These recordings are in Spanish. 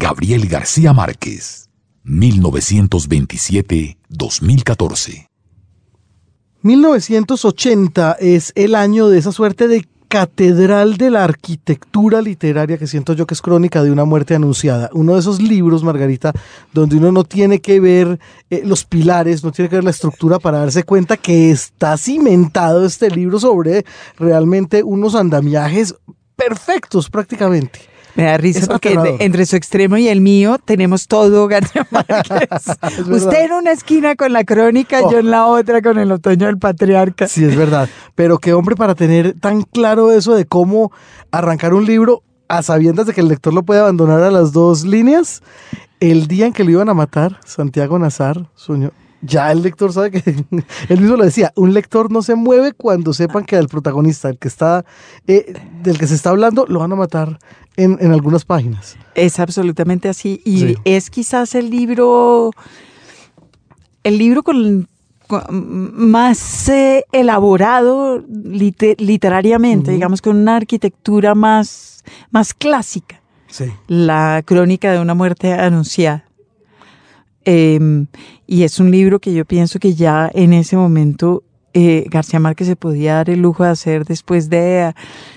Gabriel García Márquez, 1927-2014. 1980 es el año de esa suerte de catedral de la arquitectura literaria que siento yo que es crónica de una muerte anunciada. Uno de esos libros, Margarita, donde uno no tiene que ver eh, los pilares, no tiene que ver la estructura para darse cuenta que está cimentado este libro sobre realmente unos andamiajes perfectos prácticamente. Me da risa porque entre su extremo y el mío tenemos todo García Márquez. Usted en una esquina con la crónica, yo en la otra con el otoño del patriarca. Sí, es verdad. Pero qué hombre para tener tan claro eso de cómo arrancar un libro a sabiendas de que el lector lo puede abandonar a las dos líneas. El día en que lo iban a matar, Santiago Nazar, sueño, ya el lector sabe que, él mismo lo decía, un lector no se mueve cuando sepan que el protagonista, el que está, eh, del que se está hablando, lo van a matar en, algunas páginas. Es absolutamente así. Y es quizás el libro, el libro con, más eh, elaborado literariamente, digamos, con una arquitectura más, más clásica. La crónica de una muerte anunciada. Em, y es un libro que yo pienso que ya en ese momento eh, García Márquez se podía dar el lujo de hacer después de,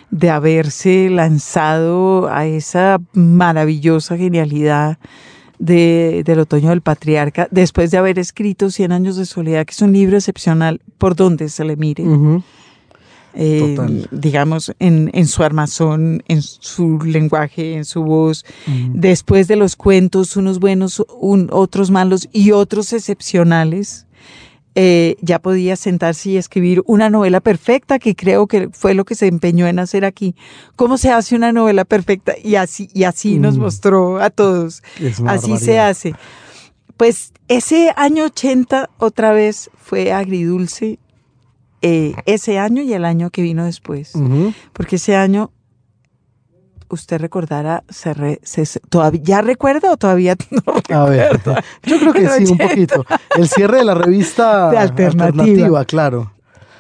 de haberse lanzado a esa maravillosa genialidad de, del otoño del patriarca, después de haber escrito Cien años de soledad, que es un libro excepcional por donde se le mire. Eh, digamos, en, en, su armazón, en su lenguaje, en su voz. Después de los cuentos, unos buenos, otros malos y otros excepcionales. Eh, ya podía sentarse y escribir una novela perfecta, que creo que fue lo que se empeñó en hacer aquí. ¿Cómo se hace una novela perfecta? Y así, y así nos mm. mostró a todos. Así se hace. Pues ese año 80 otra vez fue agridulce, eh, ese año y el año que vino después. Porque ese año usted recordara, se, todavía, ¿ya recuerda o todavía no A ver, yo creo que sí, un poquito. El cierre de la revista alternativa. claro.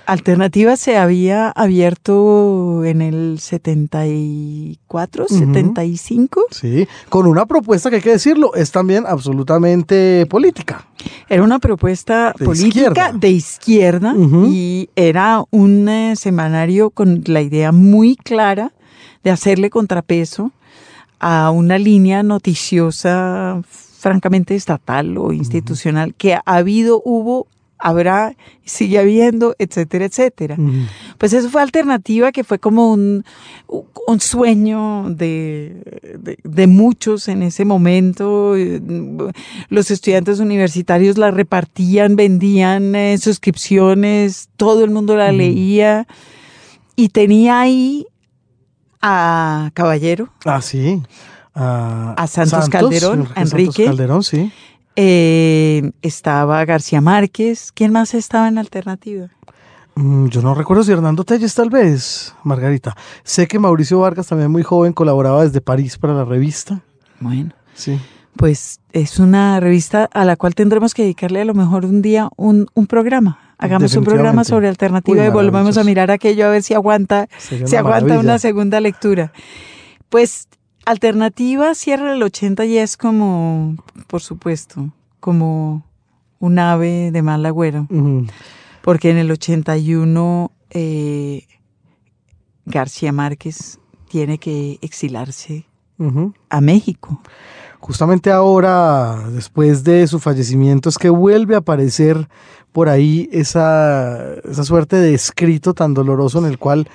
Alternativa se había abierto en el 74, 75. Sí, con una propuesta que hay que decirlo, es también absolutamente política. Era una propuesta política de izquierda y era un eh, semanario con la idea muy clara de hacerle contrapeso a una línea noticiosa francamente estatal o institucional que ha habido, hubo, habrá, sigue habiendo, etcétera, etcétera. Pues eso fue alternativa que fue como un, un sueño de, de, muchos en ese momento. Los estudiantes universitarios la repartían, vendían eh, suscripciones, todo el mundo la leía y tenía ahí a Caballero. Ah, sí. A, Santos, Calderón, a Enrique. Calderón, sí. Eh, estaba García Márquez. ¿Quién más estaba en alternativa? Mm, yo no recuerdo si Hernando Telles tal vez, Margarita. Sé que Mauricio Vargas, también muy joven, colaboraba desde París para la revista. Bueno. Sí. Pues es una revista a la cual tendremos que dedicarle a lo mejor un día un, un programa hagamos un programa sobre alternativa y volvemos a mirar aquello a ver si aguanta, si aguanta una segunda lectura. Pues alternativa cierra el 80 y es como, por supuesto, como un ave de mal agüero. Porque en el 81 eh, García Márquez tiene que exilarse a México. Justamente ahora, después de su fallecimiento, es que vuelve a aparecer por ahí esa, esa suerte de escrito tan doloroso en el cual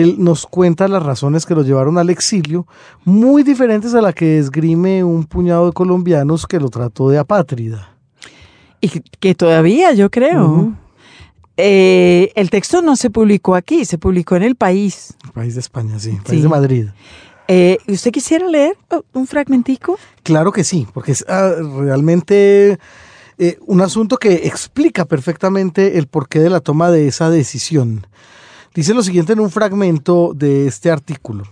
él nos cuenta las razones que lo llevaron al exilio, muy diferentes a la que esgrime un puñado de colombianos que lo trató de apátrida. Y que todavía, yo creo. Eh, el texto no se publicó aquí, se publicó en el país. El país de España, sí, el país de Madrid. Eh, ¿Usted quisiera leer un fragmentico? Claro que sí, porque es ah, realmente eh, un asunto que explica perfectamente el porqué de la toma de esa decisión. Dice lo siguiente en un fragmento de este artículo.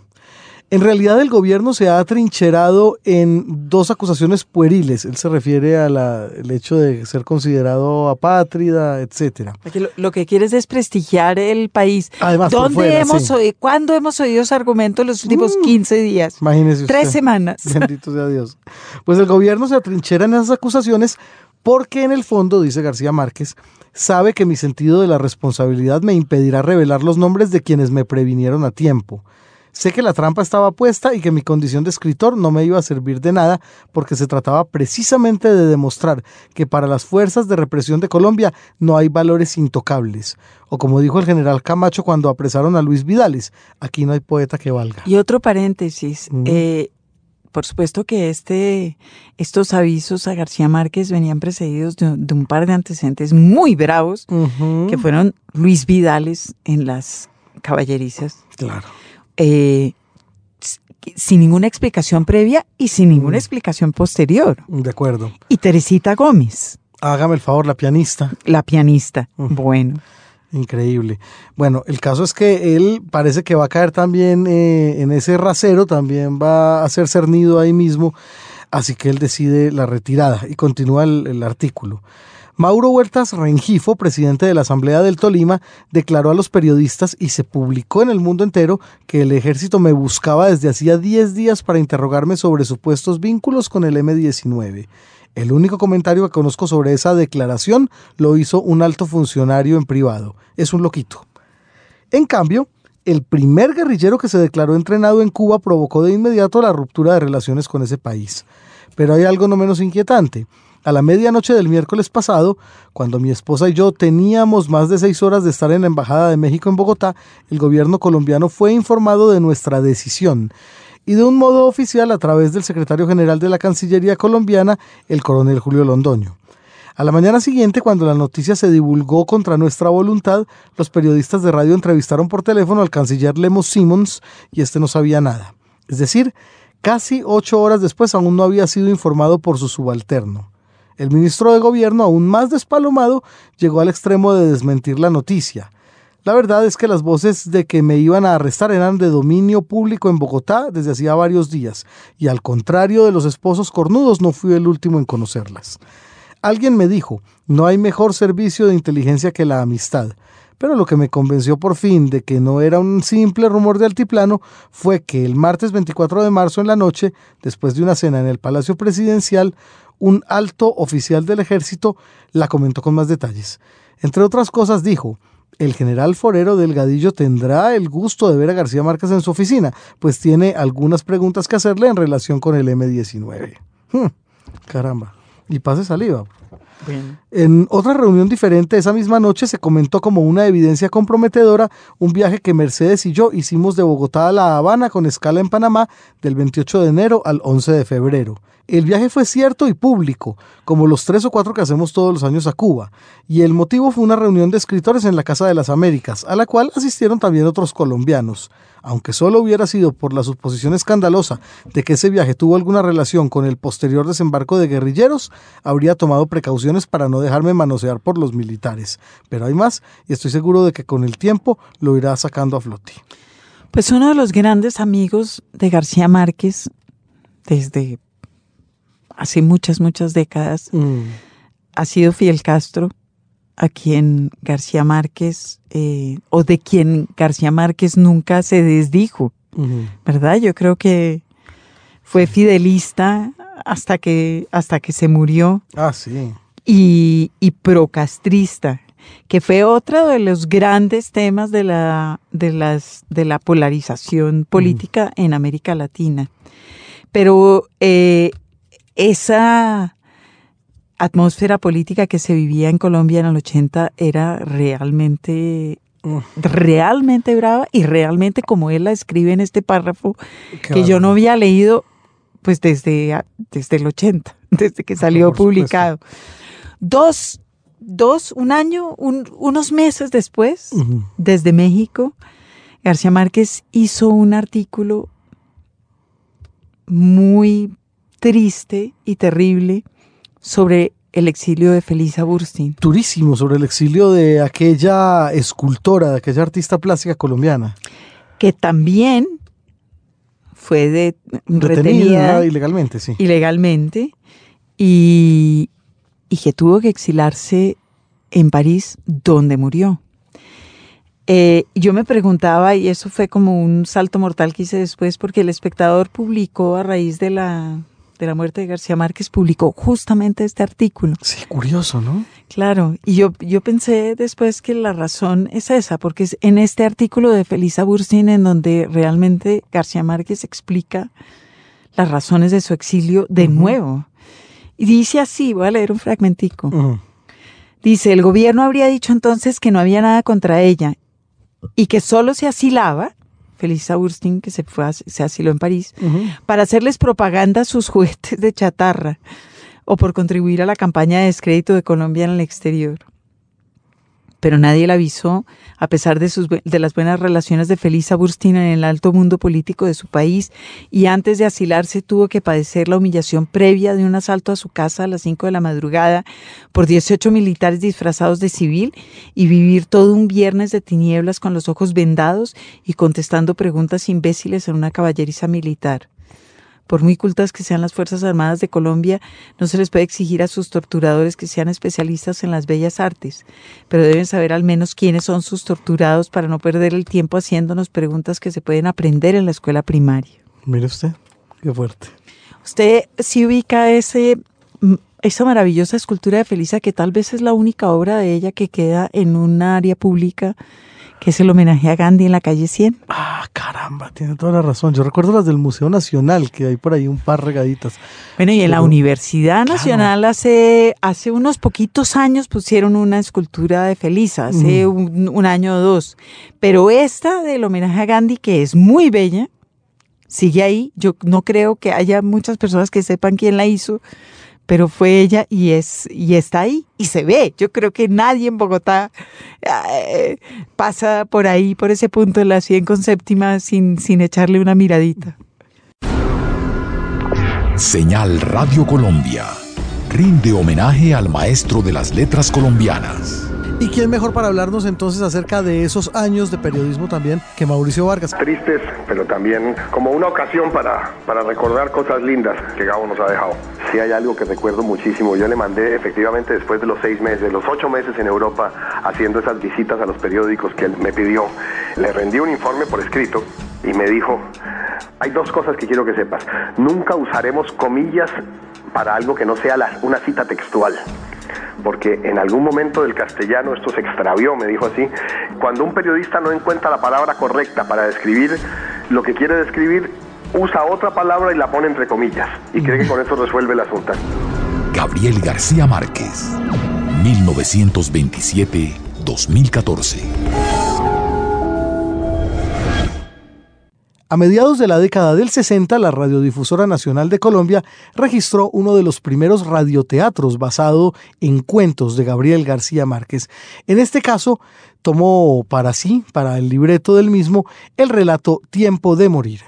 En realidad el gobierno se ha atrincherado en dos acusaciones pueriles. Él se refiere al hecho de ser considerado apátrida, etcétera. Lo, lo, que quiere es desprestigiar el país. Además, ¿Dónde hemos oído, ¿Cuándo hemos oído ese argumento los últimos 15 mm. días? Imagínese Tres semanas. Bendito sea Dios. Pues el gobierno se atrinchera en esas acusaciones porque en el fondo, dice García Márquez, sabe que mi sentido de la responsabilidad me impedirá revelar los nombres de quienes me previnieron a tiempo. Sé que la trampa estaba puesta y que mi condición de escritor no me iba a servir de nada porque se trataba precisamente de demostrar que para las fuerzas de represión de Colombia no hay valores intocables. O como dijo el general Camacho cuando apresaron a Luis Vidales, aquí no hay poeta que valga. Y otro paréntesis. Eh, por supuesto que este, estos avisos a García Márquez venían precedidos de, un par de antecedentes muy bravos, que fueron Luis Vidales en las caballerizas. Claro. Eh, sin ninguna explicación previa y sin ninguna explicación posterior. De acuerdo. Y Teresita Gómez. Hágame el favor, la pianista. La pianista. Bueno. Increíble. Bueno, el caso es que él parece que va a caer también eh, en ese rasero, también va a ser cernido ahí mismo, así que él decide la retirada y continúa el artículo. Mauro Huertas Rengifo, presidente de la Asamblea del Tolima, declaró a los periodistas y se publicó en el mundo entero que el ejército me buscaba desde hacía 10 días para interrogarme sobre supuestos vínculos con el M-19. El único comentario que conozco sobre esa declaración lo hizo un alto funcionario en privado. Es un loquito. En cambio, el primer guerrillero que se declaró entrenado en Cuba provocó de inmediato la ruptura de relaciones con ese país. Pero hay algo no menos inquietante. A la medianoche del miércoles pasado, cuando mi esposa y yo teníamos más de seis horas de estar en la Embajada de México en Bogotá, el gobierno colombiano fue informado de nuestra decisión y de un modo oficial a través del secretario general de la Cancillería colombiana, el coronel Julio Londoño. A la mañana siguiente, cuando la noticia se divulgó contra nuestra voluntad, los periodistas de radio entrevistaron por teléfono al canciller Lemos Simmons y este no sabía nada. Es decir, casi ocho horas después aún no había sido informado por su subalterno. El ministro de Gobierno, aún más despalomado, llegó al extremo de desmentir la noticia. La verdad es que las voces de que me iban a arrestar eran de dominio público en Bogotá desde hacía varios días, y al contrario de los esposos cornudos, no fui el último en conocerlas. Alguien me dijo, no hay mejor servicio de inteligencia que la amistad, pero lo que me convenció por fin de que no era un simple rumor de altiplano fue que el martes 24 de marzo en la noche, después de una cena en el Palacio Presidencial, un alto oficial del ejército la comentó con más detalles. Entre otras cosas dijo, el general Forero Delgadillo tendrá el gusto de ver a García Márquez en su oficina, pues tiene algunas preguntas que hacerle en relación con el M19. Hmm, caramba. Y pase saliva. En otra reunión diferente esa misma noche se comentó como una evidencia comprometedora un viaje que Mercedes y yo hicimos de Bogotá a La Habana con escala en Panamá del 28 de enero al 11 de febrero. El viaje fue cierto y público, como los tres o cuatro que hacemos todos los años a Cuba, y el motivo fue una reunión de escritores en la Casa de las Américas, a la cual asistieron también otros colombianos. Aunque solo hubiera sido por la suposición escandalosa de que ese viaje tuvo alguna relación con el posterior desembarco de guerrilleros, habría tomado precauciones para no dejarme manosear por los militares. Pero hay más, y estoy seguro de que con el tiempo lo irá sacando a flote. Pues uno de los grandes amigos de García Márquez, desde hace muchas, muchas décadas, mm. ha sido Fidel Castro, a quien García Márquez, eh, o de quien García Márquez nunca se desdijo, ¿verdad? Yo creo que fue fidelista hasta que, hasta que se murió. Ah, sí. Y, y procastrista, que fue otro de los grandes temas de la, de las, de la polarización política en América Latina. Pero eh, esa atmósfera política que se vivía en Colombia en el 80 era realmente realmente brava y realmente como él la escribe en este párrafo que yo no había leído pues desde, desde el 80, desde que salió publicado. Dos, dos, un año, unos meses después, desde México, García Márquez hizo un artículo muy triste y terrible sobre el exilio de Felisa Burstyn. Durísimo, sobre el exilio de aquella escultora, de aquella artista plástica colombiana. Que también fue de, retenida ilegalmente, sí. ilegalmente y, y que tuvo que exilarse en París, donde murió. Eh, yo me preguntaba, y eso fue como un salto mortal que hice después, porque el espectador publicó a raíz de la, de la muerte de García Márquez, publicó justamente este artículo. Sí, curioso, ¿no? Claro, y yo, yo pensé después que la razón es esa, porque es en este artículo de Felisa Burstyn en donde realmente García Márquez explica las razones de su exilio de nuevo. Y dice así, voy a leer un fragmentico. Dice, el gobierno habría dicho entonces que no había nada contra ella y que solo se asilaba, Felisa Burstyn, que se, fue a- se asiló en París, para hacerles propaganda a sus juguetes de chatarra o por contribuir a la campaña de descrédito de Colombia en el exterior. Pero nadie la avisó, a pesar de, sus, de las buenas relaciones de Felisa Burstyn en el alto mundo político de su país, y antes de asilarse tuvo que padecer la humillación previa de un asalto a su casa a las 5 de la madrugada por 18 militares disfrazados de civil y vivir todo un viernes de tinieblas con los ojos vendados y contestando preguntas imbéciles en una caballeriza militar. Por muy cultas que sean las Fuerzas Armadas de Colombia, no se les puede exigir a sus torturadores que sean especialistas en las bellas artes, pero deben saber al menos quiénes son sus torturados para no perder el tiempo haciéndonos preguntas que se pueden aprender en la escuela primaria. Mire usted, qué fuerte. Usted sí ubica ese, mm, esa maravillosa escultura de Felisa, que tal vez es la única obra de ella que queda en un área pública, que es el homenaje a Gandhi en la calle 100. Ah, caramba, tiene toda la razón. Yo recuerdo las del Museo Nacional, que hay por ahí un par regaditas. Bueno, y en la Universidad Nacional hace, hace unos poquitos años pusieron una escultura de Felisa, hace un, un año o dos. Pero esta del homenaje a Gandhi, que es muy bella, sigue ahí. Yo no creo que haya muchas personas que sepan quién la hizo, pero fue ella y es y está ahí y se ve. Yo creo que nadie en Bogotá eh, pasa por ahí, por ese punto de la 100 con séptima sin, sin echarle una miradita. Señal Radio Colombia. Rinde homenaje al maestro de las letras colombianas. ¿Y quién mejor para hablarnos entonces acerca de esos años de periodismo también que Mauricio Vargas? tristes, pero también como una ocasión para, para recordar cosas lindas que Gabo nos ha dejado. Sí hay algo que recuerdo muchísimo. Yo le mandé efectivamente después de los seis meses, los ocho meses en Europa, haciendo esas visitas a los periódicos que él me pidió. Le rendí un informe por escrito y me dijo, hay dos cosas que quiero que sepas. Nunca usaremos comillas para algo que no sea una cita textual porque en algún momento del castellano esto se extravió, me dijo así. Cuando un periodista no encuentra la palabra correcta para describir lo que quiere describir, usa otra palabra y la pone entre comillas y cree que con eso resuelve el asunto. Gabriel García Márquez. 1927-2014. A mediados de la década del 60, la Radiodifusora Nacional de Colombia registró uno de los primeros radioteatros basado en cuentos de Gabriel García Márquez. En este caso, tomó para sí, para el libreto del mismo, el relato Tiempo de Morir.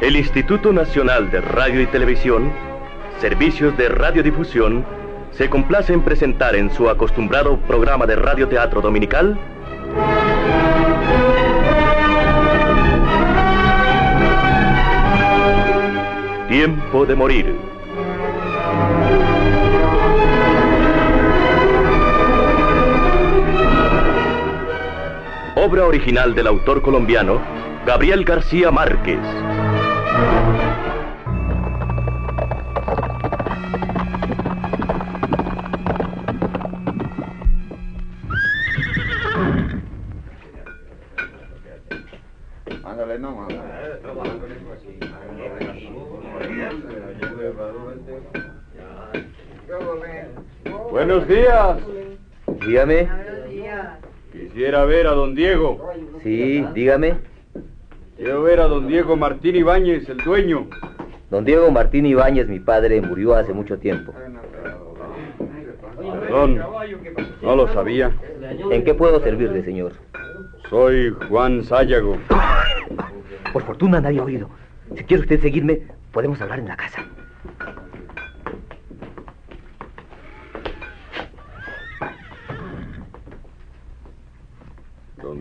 El Instituto Nacional de Radio y Televisión, Servicios de Radiodifusión, se complace en presentar en su acostumbrado programa de radioteatro dominical Tiempo de Morir. Obra original del autor colombiano Gabriel García Márquez. Buenos días. Dígame. Quisiera ver a don Diego. Sí, dígame. Quiero ver a don Diego Martín Ibáñez, el dueño. Don Diego Martín Ibáñez, mi padre, murió hace mucho tiempo. Perdón, no lo sabía. ¿En qué puedo servirle, señor? Soy Juan Sayago. Por fortuna nadie ha oído. Si quiere usted seguirme, podemos hablar en la casa.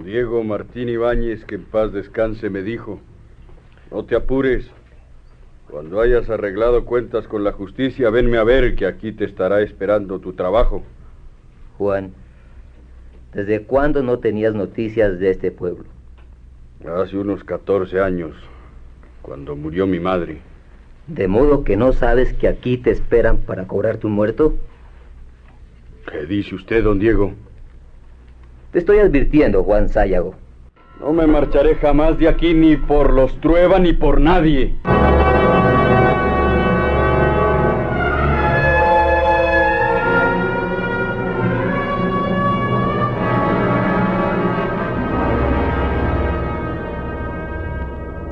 Diego Martín Ibáñez, que en paz descanse, me dijo. No te apures. Cuando hayas arreglado cuentas con la justicia, venme a ver que aquí te estará esperando tu trabajo. Juan, ¿desde cuándo no tenías noticias de este pueblo? Hace unos 14 años, cuando murió mi madre. ¿De modo que no sabes que aquí te esperan para cobrar tu muerto? ¿Qué dice usted, don Diego? Te estoy advirtiendo, Juan Sayago. No me marcharé jamás de aquí ni por los Trueba ni por nadie.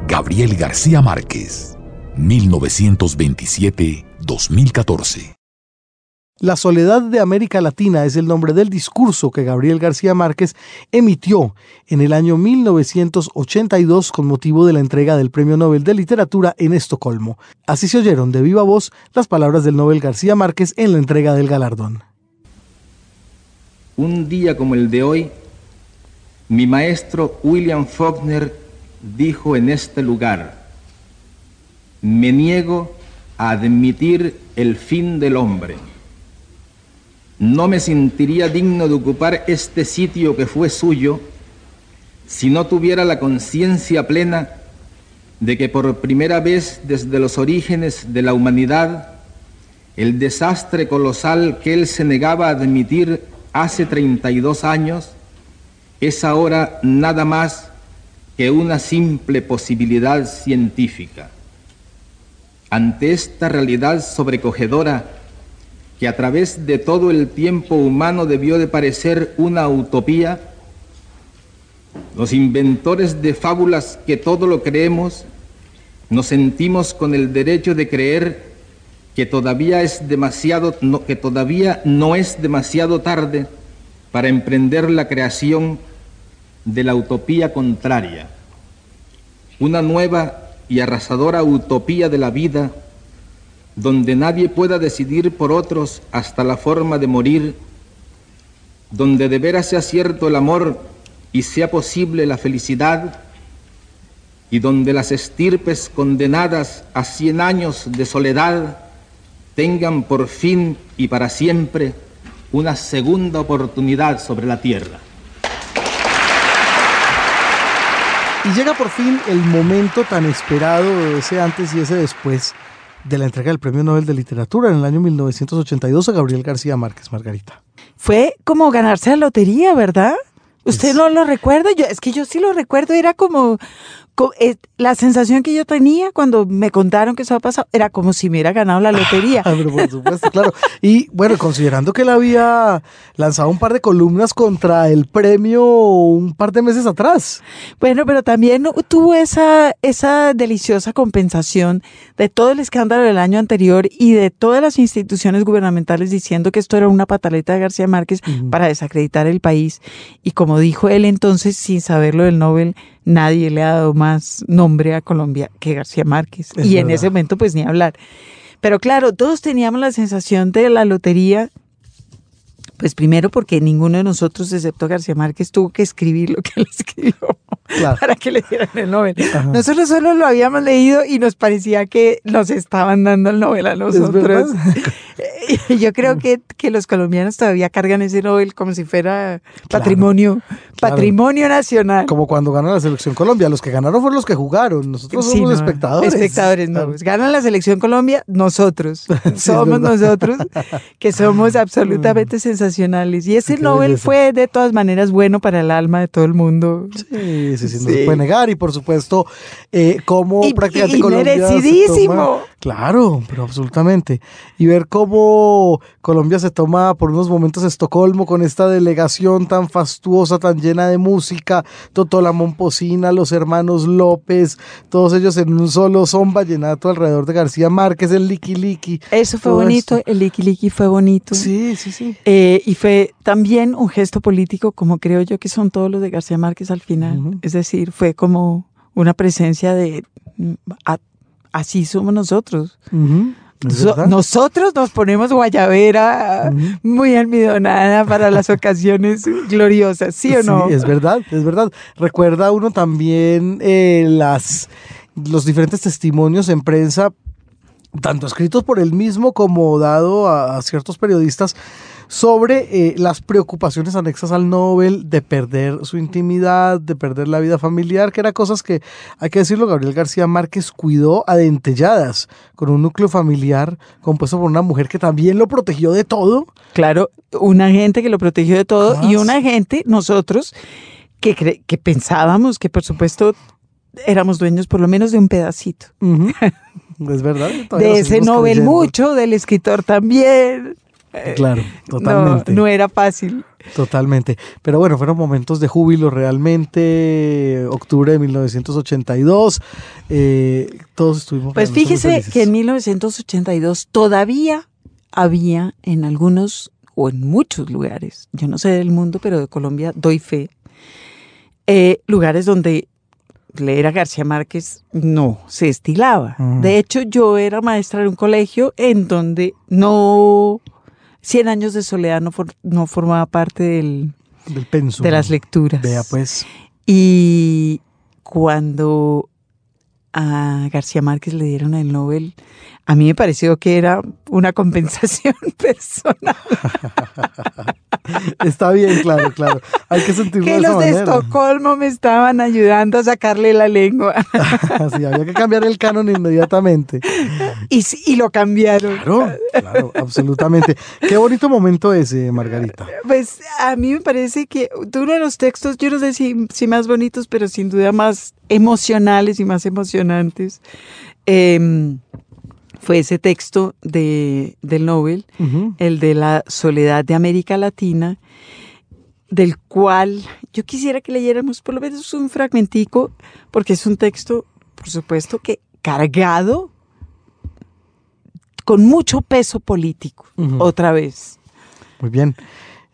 Gabriel García Márquez, 1927-2014. La soledad de América Latina es el nombre del discurso que Gabriel García Márquez emitió en el año 1982 con motivo de la entrega del Premio Nobel de Literatura en Estocolmo. Así se oyeron de viva voz las palabras del Nobel García Márquez en la entrega del galardón. Un día como el de hoy, mi maestro William Faulkner dijo en este lugar, me niego a admitir el fin del hombre. No me sentiría digno de ocupar este sitio que fue suyo si no tuviera la conciencia plena de que por primera vez desde los orígenes de la humanidad, el desastre colosal que él se negaba a admitir hace 32 años es ahora nada más que una simple posibilidad científica. Ante esta realidad sobrecogedora, que a través de todo el tiempo humano debió de parecer una utopía, los inventores de fábulas que todo lo creemos, nos sentimos con el derecho de creer que todavía es demasiado que todavía no es demasiado tarde para emprender la creación de la utopía contraria, una nueva y arrasadora utopía de la vida donde nadie pueda decidir por otros hasta la forma de morir, donde de veras sea cierto el amor y sea posible la felicidad, y donde las estirpes condenadas a cien años de soledad tengan por fin y para siempre una segunda oportunidad sobre la tierra. Y llega por fin el momento tan esperado, ese antes y ese después, de la entrega del Premio Nobel de Literatura en el año 1982 a Gabriel García Márquez, Margarita. Fue como ganarse la lotería, ¿verdad? ¿Usted no lo recuerda? Yo, es que yo sí lo recuerdo, era como, la sensación que yo tenía cuando me contaron que eso había pasado era como si me hubiera ganado la lotería. Ah, pero por supuesto, claro. Y bueno, considerando que él había lanzado un par de columnas contra el premio un par de meses atrás. Bueno, pero también tuvo esa, esa deliciosa compensación de todo el escándalo del año anterior y de todas las instituciones gubernamentales diciendo que esto era una pataleta de García Márquez para desacreditar el país. Y como dijo él entonces, sin saberlo del Nobel, nadie le ha dado más nombre a Colombia que García Márquez. y en ese momento, pues ni hablar. Pero claro, todos teníamos la sensación de la lotería pues primero porque ninguno de nosotros, excepto García Márquez, tuvo que escribir lo que él escribió para que le dieran el Nobel. Nosotros solo lo habíamos leído y nos parecía que nos estaban dando el Nobel a nosotros. Yo creo que, que, los colombianos todavía cargan ese Nobel como si fuera patrimonio, patrimonio nacional. Como cuando gana la selección Colombia. Los que ganaron fueron los que jugaron. Nosotros somos espectadores. Espectadores, no. Ganan la selección Colombia, nosotros. somos nosotros que somos absolutamente sensacionales y ese Nobel fue de todas maneras bueno para el alma de todo el mundo. Sí, sí, sí, no se puede negar. Y por supuesto, eh, como prácticamente y merecidísimo. claro, pero absolutamente. Y ver cómo Colombia se toma por unos momentos Estocolmo con esta delegación tan fastuosa, tan llena de música, Totola Momposina, los hermanos López, todos ellos en un solo son vallenato alrededor de García Márquez, el Liki Liki. Eso fue bonito, el Liki Liki fue bonito. Sí, sí, sí. Eh, y fue también un gesto político, como creo yo que son todos los de García Márquez al final. Es decir, fue como una presencia de así somos nosotros. Nosotros nos ponemos guayabera muy almidonada para las ocasiones gloriosas, ¿sí o no? Sí, es verdad, es verdad. Recuerda uno también eh, las los diferentes testimonios en prensa, tanto escritos por él mismo como dado a, a ciertos periodistas, sobre eh, las preocupaciones anexas al Nobel de perder su intimidad, de perder la vida familiar, que eran cosas que, hay que decirlo, Gabriel García Márquez cuidó a dentelladas, con un núcleo familiar compuesto por una mujer que también lo protegió de todo. Claro, una gente que lo protegió de todo y una gente, nosotros, que, cre- que pensábamos que por supuesto éramos dueños por lo menos de un pedacito. Es verdad. de ese Nobel creyendo. mucho, del escritor también. Claro, No, totalmente. no era fácil. Totalmente. Pero bueno, fueron momentos de júbilo realmente. Octubre de 1982. eh, todos estuvimos. Pues fíjese que en 1982 todavía había en algunos o en muchos lugares, yo no sé del mundo, pero de Colombia doy fe, eh, lugares donde leer a García Márquez no se estilaba. De hecho, yo era maestra de un colegio en donde no... Cien años de soledad no, for- no formaba parte del, Del pensum. de las lecturas. Vea, pues. Y cuando a García Márquez le dieron el Nobel, a mí me pareció que era una compensación personal. Está bien, claro, claro. Hay que sentirlo que de esa los de. Estocolmo me estaban ayudando a sacarle la lengua. Sí, había que cambiar el canon inmediatamente. y, y lo cambiaron. Claro, claro, absolutamente. Qué bonito momento ese, Margarita. Pues a mí me parece que uno de los textos, yo no sé si, si más bonitos, pero sin duda más emocionales y más emocionantes, em, fue ese texto de, del Nobel, el de la soledad de América Latina, del cual yo quisiera que leyéramos por lo menos un fragmentico, porque es un texto, por supuesto, que cargado con mucho peso político, otra vez. Muy bien.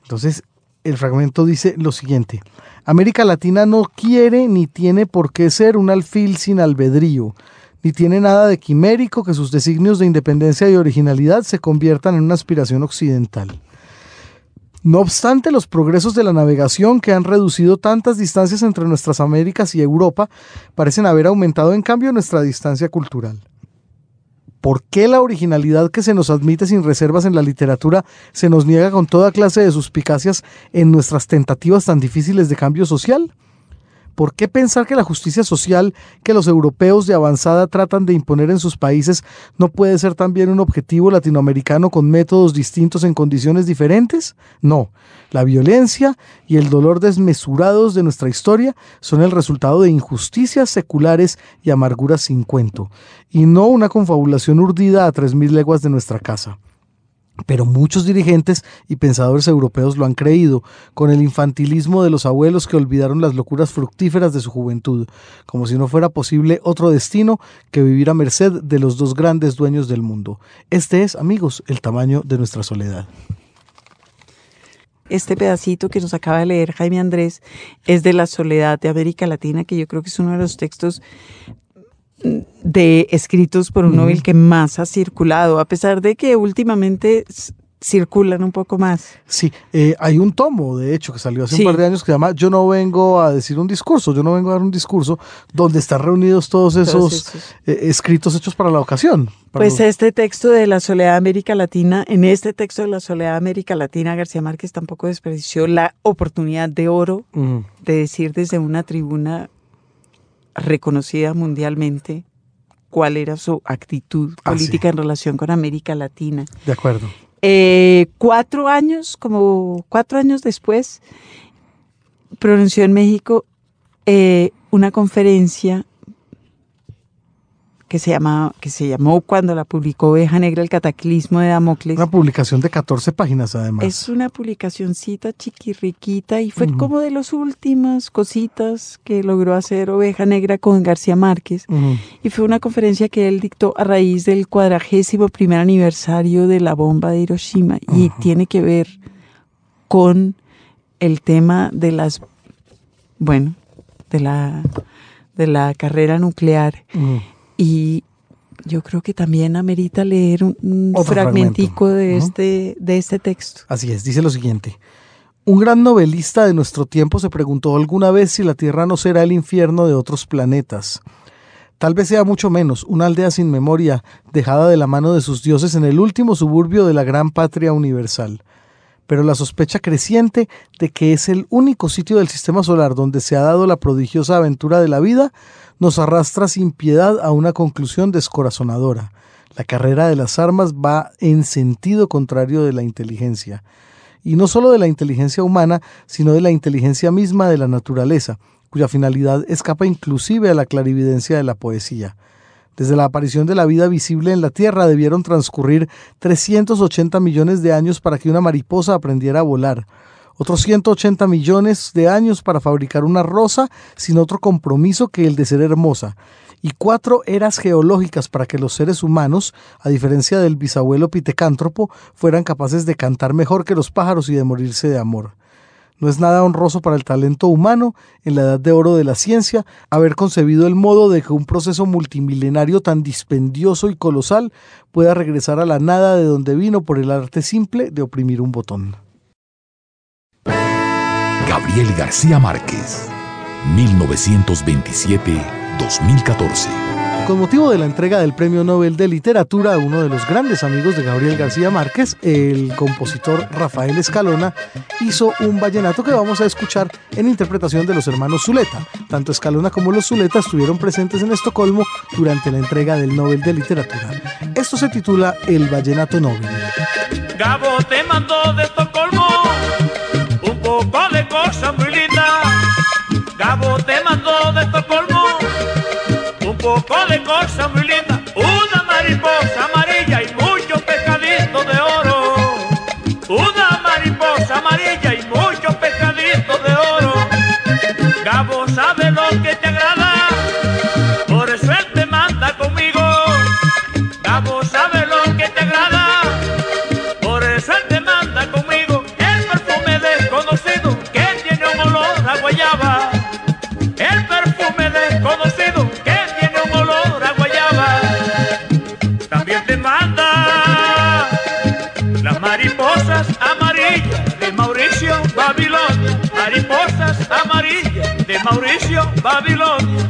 Entonces, el fragmento dice lo siguiente. América Latina no quiere ni tiene por qué ser un alfil sin albedrío, ni tiene nada de quimérico que sus designios de independencia y originalidad se conviertan en una aspiración occidental. No obstante, los progresos de la navegación que han reducido tantas distancias entre nuestras Américas y Europa parecen haber aumentado en cambio nuestra distancia cultural. ¿Por qué la originalidad que se nos admite sin reservas en la literatura se nos niega con toda clase de suspicacias en nuestras tentativas tan difíciles de cambio social? ¿Por qué pensar que la justicia social que los europeos de avanzada tratan de imponer en sus países no puede ser también un objetivo latinoamericano con métodos distintos en condiciones diferentes? No, la violencia y el dolor desmesurados de nuestra historia son el resultado de injusticias seculares y amarguras sin cuento, y no una confabulación urdida a tres mil leguas de nuestra casa. Pero muchos dirigentes y pensadores europeos lo han creído, con el infantilismo de los abuelos que olvidaron las locuras fructíferas de su juventud, como si no fuera posible otro destino que vivir a merced de los dos grandes dueños del mundo. Este es, amigos, el tamaño de nuestra soledad. Este pedacito que nos acaba de leer Jaime Andrés es de La Soledad de América Latina, que yo creo que es uno de los textos de escritos por un. Nobel que más ha circulado, a pesar de que últimamente circulan un poco más. Sí, eh, hay un tomo, de hecho, que salió hace Sí. un par de años que se llama Yo no vengo a decir un discurso, yo no vengo a dar un discurso, donde están reunidos todos esos, eh, escritos hechos para la ocasión. para Pues los- este texto de la soledad de América Latina, en este texto de la soledad de América Latina, García Márquez tampoco desperdició la oportunidad de oro de decir desde una tribuna reconocida mundialmente cuál era su actitud Ah, política en relación con América Latina. De acuerdo. Eh, cuatro años, como cuatro años después, pronunció en México eh, una conferencia que se, llama, que se llamó cuando la publicó Oveja Negra, el cataclismo de Damocles. Una publicación de 14 páginas, además. Es una publicacioncita chiquirriquita y fue como de las últimas cositas que logró hacer Oveja Negra con García Márquez. Y fue una conferencia que él dictó a raíz del cuadragésimo primer aniversario de la bomba de Hiroshima y tiene que ver con el tema de las, bueno, de la, de la carrera nuclear. Y yo creo que también amerita leer un, fragmentico fragmento. de, este, de este texto. Así es, dice lo siguiente. Un gran novelista de nuestro tiempo se preguntó alguna vez si la Tierra no será el infierno de otros planetas. Tal vez sea mucho menos, una aldea sin memoria, dejada de la mano de sus dioses en el último suburbio de la gran patria universal. Pero la sospecha creciente de que es el único sitio del sistema solar donde se ha dado la prodigiosa aventura de la vida nos arrastra sin piedad a una conclusión descorazonadora. La carrera de las armas va en sentido contrario de la inteligencia. Y no solo de la inteligencia humana, sino de la inteligencia misma de la naturaleza, cuya finalidad escapa inclusive a la clarividencia de la poesía. Desde la aparición de la vida visible en la Tierra debieron transcurrir 380 millones de años para que una mariposa aprendiera a volar, otros 180 millones de años para fabricar una rosa sin otro compromiso que el de ser hermosa, y cuatro eras geológicas para que los seres humanos, a diferencia del bisabuelo pitecántropo, fueran capaces de cantar mejor que los pájaros y de morirse de amor. No es nada honroso para el talento humano, en la edad de oro de la ciencia, haber concebido el modo de que un proceso multimilenario tan dispendioso y colosal pueda regresar a la nada de donde vino por el arte simple de oprimir un botón. Gabriel García Márquez, 1927-2014. Con motivo de la entrega del Premio Nobel de Literatura uno de los grandes amigos de Gabriel García Márquez, el compositor Rafael Escalona hizo un vallenato que vamos a escuchar en interpretación de los hermanos Zuleta. Tanto Escalona como los Zuleta estuvieron presentes en Estocolmo durante la entrega del Nobel de Literatura. Esto se titula El Vallenato Nobel. Gabo te mandó de Estocolmo un poco de cosas muy. Gabo te mandó de Estocolmo poco de cosas muy lindas, una mariposa amarilla y muchos pescaditos de oro. Una mariposa amarilla y muchos pescaditos de oro. Gabo sabe lo que te agrada, Mauricio Babilonia.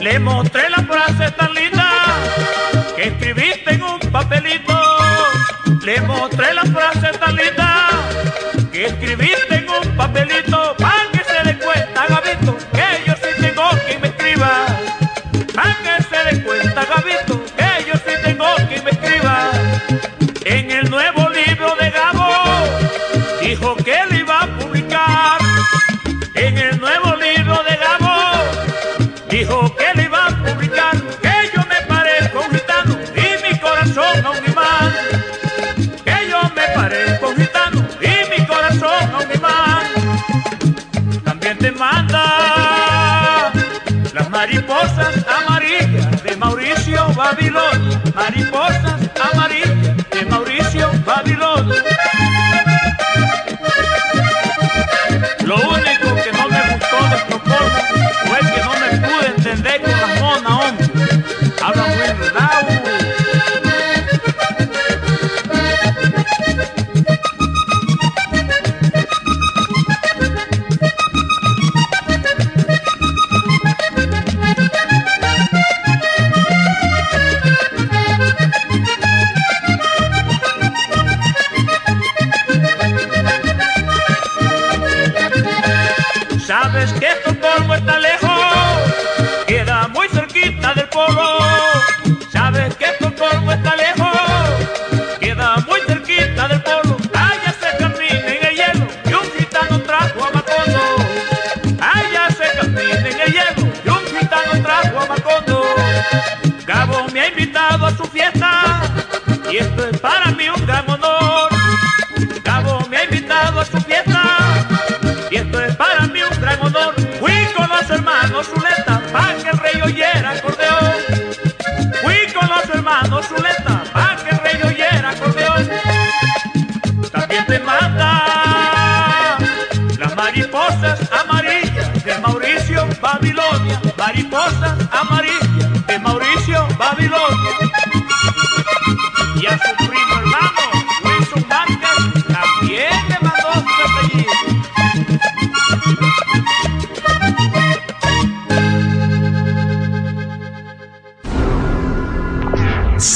Le mostré la frase tan linda que escribiste en un papelito. Le mostré la frase tan linda que escribiste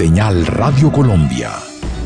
Señal Radio Colombia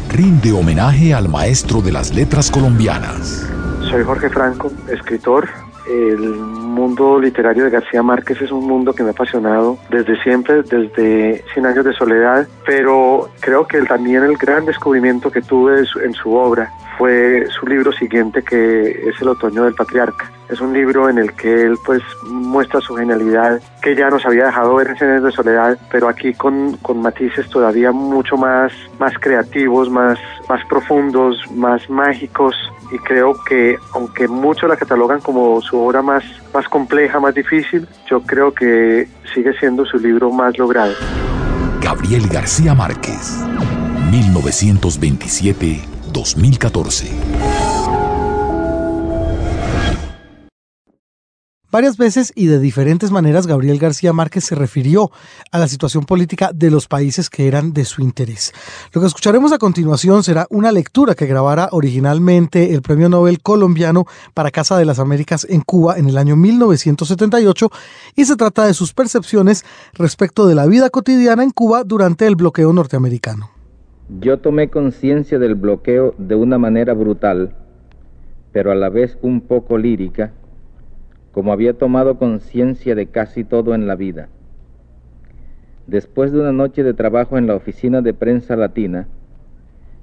rinde homenaje al maestro de las letras colombianas. Soy Jorge Franco, escritor. El mundo literario de García Márquez es un mundo que me ha apasionado desde siempre, desde Cien años de soledad, pero creo que también el gran descubrimiento que tuve en su obra fue su libro siguiente que es El otoño del patriarca. Es un libro en el que él pues muestra su genialidad que ya nos había dejado ver en Cien de soledad, pero aquí con, con matices todavía mucho más, más creativos, más, más profundos, más mágicos y creo que aunque muchos la catalogan como su obra más, más compleja, más difícil, yo creo que sigue siendo su libro más logrado. Gabriel García Márquez, 1927-2014. Varias veces y de diferentes maneras Gabriel García Márquez se refirió a la situación política de los países que eran de su interés. Lo que escucharemos a continuación será una lectura que grabara originalmente el Premio Nobel colombiano para Casa de las Américas en Cuba en el año 1978 y se trata de sus percepciones respecto de la vida cotidiana en Cuba durante el bloqueo norteamericano. Yo tomé conciencia del bloqueo de una manera brutal, pero a la vez un poco lírica como había tomado conciencia de casi todo en la vida. Después de una noche de trabajo en la oficina de prensa latina,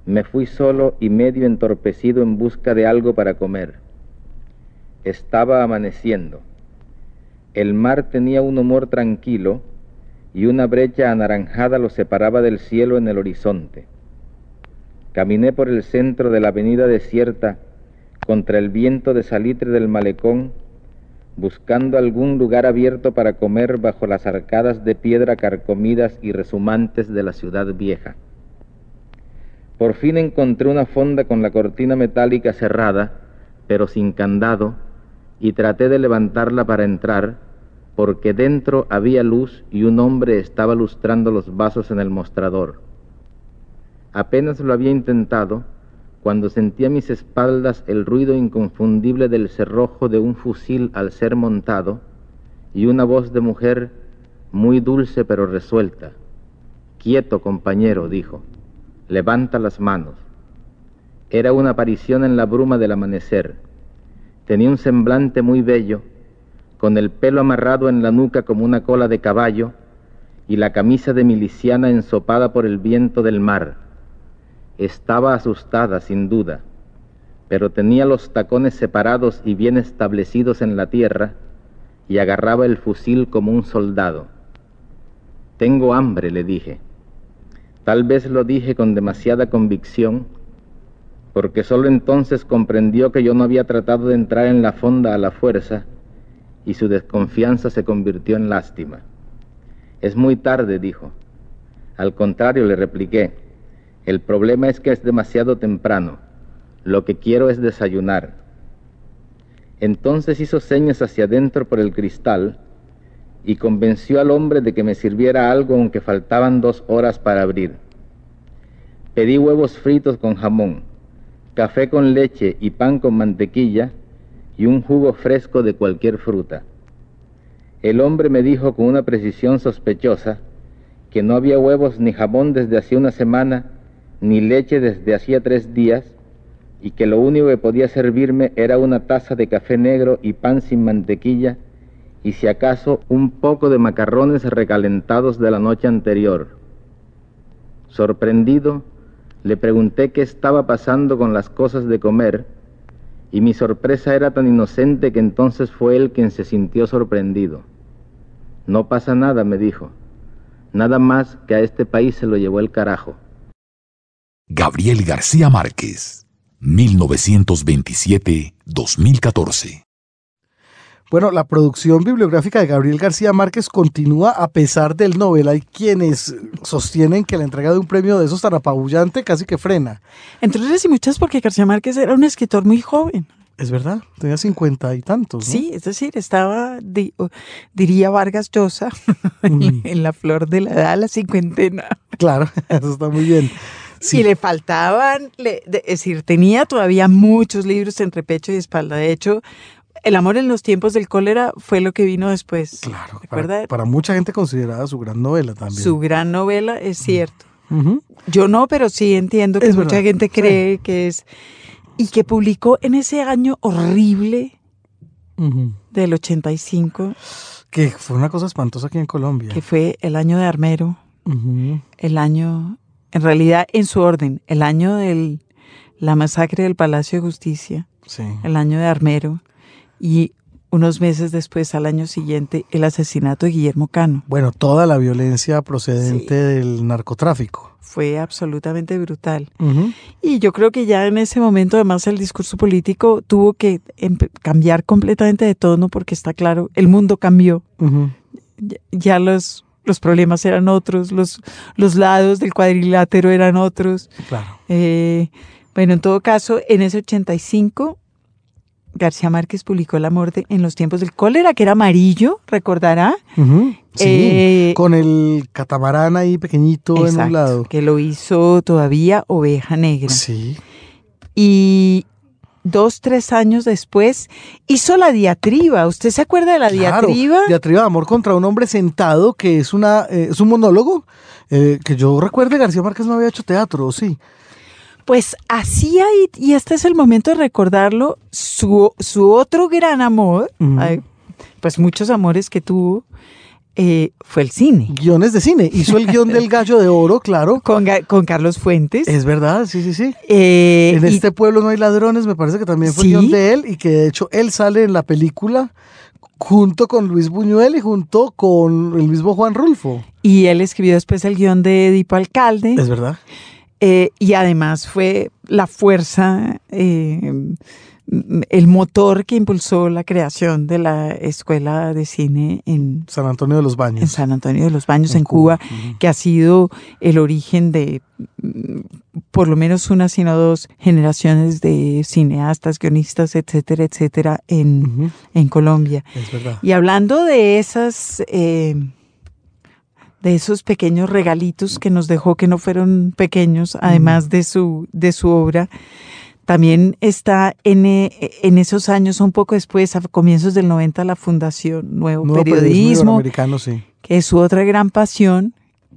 me fui solo y medio entorpecido en busca de algo para comer. Estaba amaneciendo. El mar tenía un humor tranquilo y una brecha anaranjada lo separaba del cielo en el horizonte. Caminé por el centro de la avenida desierta contra el viento de salitre del malecón buscando algún lugar abierto para comer bajo las arcadas de piedra carcomidas y resumantes de la ciudad vieja. Por fin encontré una fonda con la cortina metálica cerrada, pero sin candado, y traté de levantarla para entrar, porque dentro había luz y un hombre estaba lustrando los vasos en el mostrador. Apenas lo había intentado, cuando sentí a mis espaldas el ruido inconfundible del cerrojo de un fusil al ser montado y una voz de mujer muy dulce pero resuelta. Quieto, compañero, dijo, levanta las manos. Era una aparición en la bruma del amanecer. Tenía un semblante muy bello, con el pelo amarrado en la nuca como una cola de caballo y la camisa de miliciana ensopada por el viento del mar estaba asustada, sin duda, pero tenía los tacones separados y bien establecidos en la tierra y agarraba el fusil como un soldado. Tengo hambre, le dije. Tal vez lo dije con demasiada convicción, porque sólo entonces comprendió que yo no había tratado de entrar en la fonda a la fuerza y su desconfianza se convirtió en lástima. Es muy tarde, dijo. Al contrario, le repliqué, el problema es que es demasiado temprano. Lo que quiero es desayunar. Entonces hizo señas hacia adentro por el cristal y convenció al hombre de que me sirviera algo aunque faltaban dos horas para abrir. Pedí huevos fritos con jamón, café con leche y pan con mantequilla y un jugo fresco de cualquier fruta. El hombre me dijo con una precisión sospechosa que no había huevos ni jamón desde hacía una semana ni leche desde hacía tres días y que lo único que podía servirme era una taza de café negro y pan sin mantequilla y si acaso un poco de macarrones recalentados de la noche anterior. Sorprendido, le pregunté qué estaba pasando con las cosas de comer y mi sorpresa era tan inocente que entonces fue él quien se sintió sorprendido. No pasa nada, me dijo. Nada más que a este país se lo llevó el carajo. Gabriel García Márquez, 1927-2014. Bueno, la producción bibliográfica de Gabriel García Márquez continúa a pesar del Nobel. Hay quienes sostienen que la entrega de un premio de esos tan apabullante casi que frena. Entonces, y muchas porque García Márquez era un escritor muy joven. Es verdad, tenía cincuenta y tantos. Sí, es decir, estaba, diría Vargas Llosa, en la flor de la edad, la cincuentena. Claro, eso está muy bien. Y le faltaban, es decir, tenía todavía muchos libros entre pecho y espalda. De hecho, El amor en los tiempos del cólera fue lo que vino después. Claro, para, para, mucha gente considerada su gran novela también. Su gran novela, es cierto. Yo no, pero sí entiendo que Es mucha verdad, gente sí. cree que es... Y que publicó en ese año horrible Ujú. del 85, Que fue una cosa espantosa aquí en Colombia. que fue el año de Armero, Ujú. el año, en realidad en su orden, el año de la masacre del Palacio de Justicia, Sí. el año de Armero, y unos meses después, al año siguiente, el asesinato de Guillermo Cano. Bueno, toda la violencia procedente del narcotráfico. Fue absolutamente brutal. Y yo creo que ya en ese momento, además, el discurso político tuvo que cambiar completamente de tono porque está claro, el mundo cambió. Ya los, los problemas eran otros, los, los lados del cuadrilátero eran otros. Claro. Eh, bueno, en todo caso, en ese 85, García Márquez publicó El amor de- en los tiempos del cólera, que era amarillo, recordará. Sí, Eh, con el catamarán ahí pequeñito en un lado. que lo hizo todavía Oveja Negra. Sí. Y dos, tres años después hizo la diatriba. ¿Usted se acuerda de la Claro, diatriba? diatriba de amor contra un hombre sentado, que es una eh, es un monólogo eh, que yo recuerde García Márquez no había hecho teatro, ¿o sí. Pues hacía, y, este es el momento de recordarlo, su, su otro gran amor, ay, pues muchos amores que tuvo, eh, fue el cine. Guiones de cine. Hizo el guion del Gallo de Oro, claro. Con, Carlos Fuentes. Es verdad, sí, sí, sí. Eh, en y- este pueblo no hay ladrones, me parece que también fue Sí. el guion de él y que de hecho él sale en la película junto con Luis Buñuel y junto con el mismo Juan Rulfo. y él escribió después el guion de Edipo Alcalde. Es verdad. Eh, y además fue la fuerza, eh, el motor que impulsó la creación de la escuela de cine en, San Antonio de los en Baños. San Antonio de los Baños, En en, Cuba, que ha sido el origen de mm, por lo menos una, sino dos generaciones de cineastas, guionistas, etcétera, etcétera, en, en Colombia. Es verdad. Y hablando de esas, eh, de esos pequeños regalitos que nos dejó, que no fueron pequeños, además de su, de su obra, también está en, eh, en esos años, un poco después, a comienzos del 90, la Fundación Nuevo, Nuevo Periodismo, sí. que es su otra gran pasión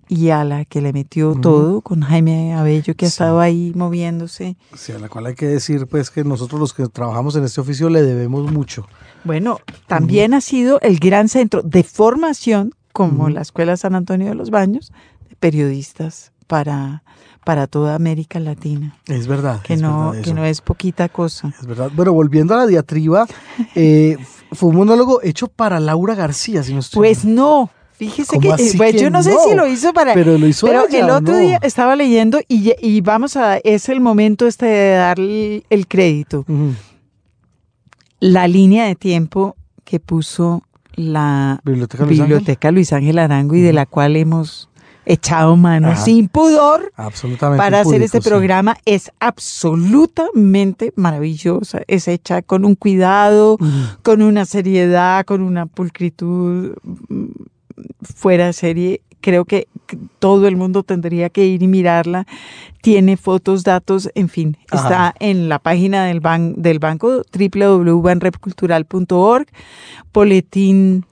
y a la que le metió todo con Jaime Abello, que ha Sí. estado ahí moviéndose. Sí, a la cual hay que decir pues que nosotros los que trabajamos en este oficio le debemos mucho. Bueno, también ha sido el gran centro de formación, como la Escuela San Antonio de los Baños, de periodistas para, para toda América Latina, Es verdad. que, es no, verdad que no es poquita cosa. Es verdad. Bueno, volviendo a la diatriba, eh, fue un monólogo hecho para Laura García, si no estoy Pues no, fíjese ¿Cómo que, pues que yo no, sé si lo hizo para... Pero lo hizo Pero ella, el ¿o otro no? día estaba leyendo y, y vamos a, es el momento este de darle el crédito. La línea de tiempo que puso la Biblioteca Luis Ángel. Biblioteca Luis Ángel Arango y de la cual hemos echado mano Ajá. sin pudor Absolutamente. para hacer este sí. programa es absolutamente maravillosa. Es hecha con un cuidado, con una seriedad, con una pulcritud mm, fuera de serie. Creo que que todo el mundo tendría que ir y mirarla. Tiene fotos, datos, en fin. Ajá. Está en la página del, ban- del banco www.banrepcultural.org, boletín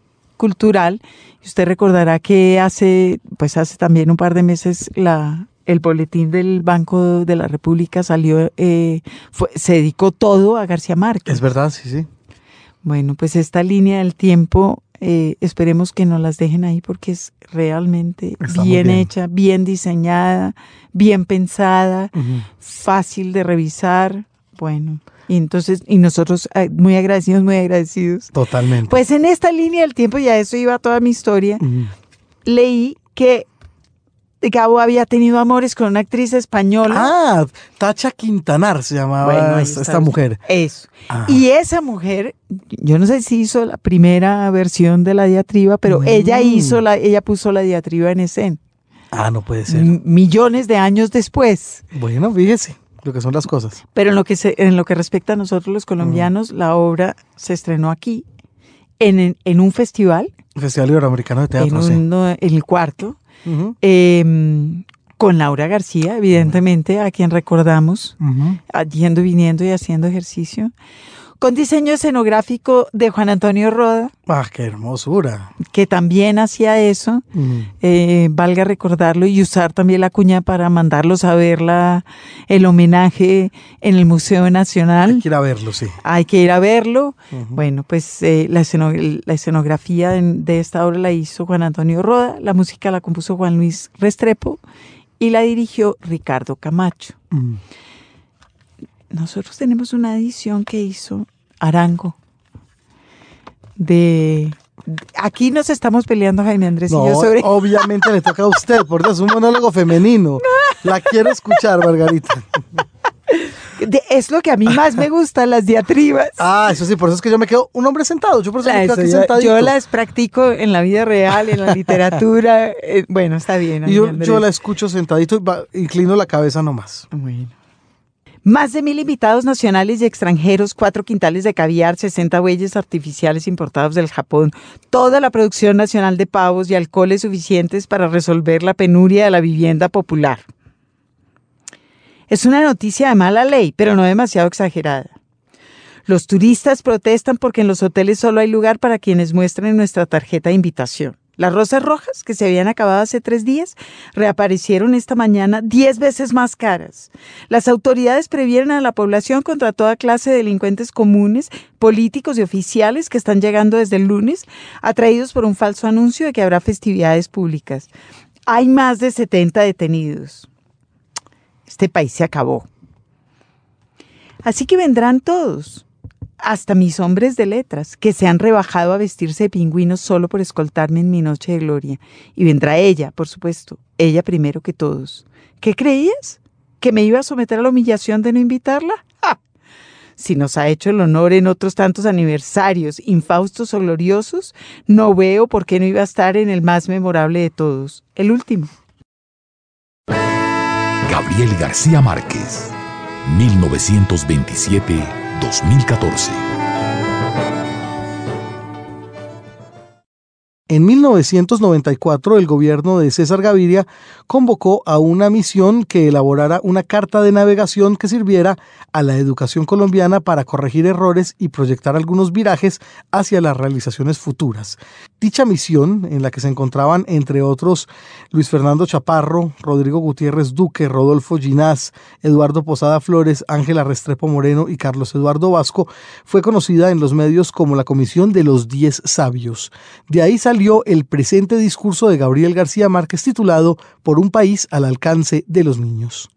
cultural. Usted recordará que hace, pues hace también un par de meses la, el boletín del Banco de la República salió, eh, fue- se dedicó todo a García Márquez. Es verdad, sí, sí. Bueno, pues esta línea del tiempo, eh, esperemos que nos las dejen ahí porque es realmente bien, bien. hecha, bien diseñada, bien pensada, fácil de revisar. Bueno, y entonces, y nosotros eh, muy agradecidos, muy agradecidos. Totalmente. Pues en esta línea del tiempo, y a eso iba toda mi historia, Ujú. leí que Gabo había tenido amores con una actriz española. Ah, Tacha Quintanar se llamaba Bueno, esta mujer. Eso. Ah. Y esa mujer, yo no sé si hizo la primera versión de la diatriba, pero Mm. ella hizo la, ella puso la diatriba en escena. Ah, no puede ser. M- Millones de años después. Bueno, fíjese lo que son las cosas. Pero en lo que se, en lo que respecta a nosotros los colombianos, la obra se estrenó aquí, en, en, en un festival, Festival Iberoamericano de Teatro, en, sí. un- en el cuarto, eh, con Laura García, evidentemente, a quien recordamos, ujú. yendo y viniendo y haciendo ejercicio, con diseño escenográfico de Juan Antonio Roda. Ah, qué hermosura. Que también hacía eso, Mm. eh, valga recordarlo, y usar también la cuña para mandarlos a ver la, el homenaje en el Museo Nacional. Hay que ir a verlo, sí. Hay que ir a verlo. Bueno, pues eh, la, esceno- la escenografía de, de esta obra la hizo Juan Antonio Roda, la música la compuso Juan Luis Restrepo y la dirigió Ricardo Camacho. Mm. Nosotros tenemos una edición que hizo Arango. De. Aquí nos estamos peleando, Jaime Andrés y No, yo, sobre. obviamente le toca a usted, por Dios, un monólogo femenino. La quiero escuchar, Margarita. de- es lo que a mí más me gusta, las diatribas. Ah, eso sí, por eso es que yo me quedo un hombre sentado. Yo por eso me quedo Eso, aquí yo, sentadito. yo las practico en la vida real, en la literatura. eh, bueno, está bien. Y yo, la escucho sentadito y va- inclino la cabeza nomás. Bueno. Más de mil invitados nacionales y extranjeros, cuatro quintales de caviar, 60 bueyes artificiales importados del Japón, toda la producción nacional de pavos y alcoholes suficientes para resolver la penuria de la vivienda popular. Es una noticia de mala ley, pero no demasiado exagerada. Los turistas protestan porque en los hoteles solo hay lugar para quienes muestren nuestra tarjeta de invitación. Las rosas rojas, que se habían acabado hace tres días, reaparecieron esta mañana diez veces más caras. Las autoridades previenen a la población contra toda clase de delincuentes comunes, políticos y oficiales que están llegando desde el lunes, atraídos por un falso anuncio de que habrá festividades públicas. Hay más de 70 detenidos. Este país se acabó. Así que vendrán todos, hasta mis hombres de letras, que se han rebajado a vestirse de pingüinos solo por escoltarme en mi noche de gloria. Y vendrá ella, por supuesto, ella primero que todos. ¿Qué creías? ¿Que me iba a someter a la humillación de no invitarla? ¡Ja! Si nos ha hecho el honor en otros tantos aniversarios, infaustos o gloriosos, no veo por qué no iba a estar en el más memorable de todos, el último. Gabriel García Márquez, 1927-2014. En 1994, el gobierno de César Gaviria convocó a una misión que elaborara una carta de navegación que sirviera a la educación colombiana para corregir errores y proyectar algunos virajes hacia las realizaciones futuras. Dicha misión, en la que se encontraban, entre otros, Luis Fernando Chaparro, Rodrigo Gutiérrez Duque, Rodolfo Ginás, Eduardo Posada Flores, Ángela Restrepo Moreno y Carlos Eduardo Vasco, fue conocida en los medios como la Comisión de los Diez Sabios. De ahí salió el presente discurso de Gabriel García Márquez titulado Por un país al alcance de los niños.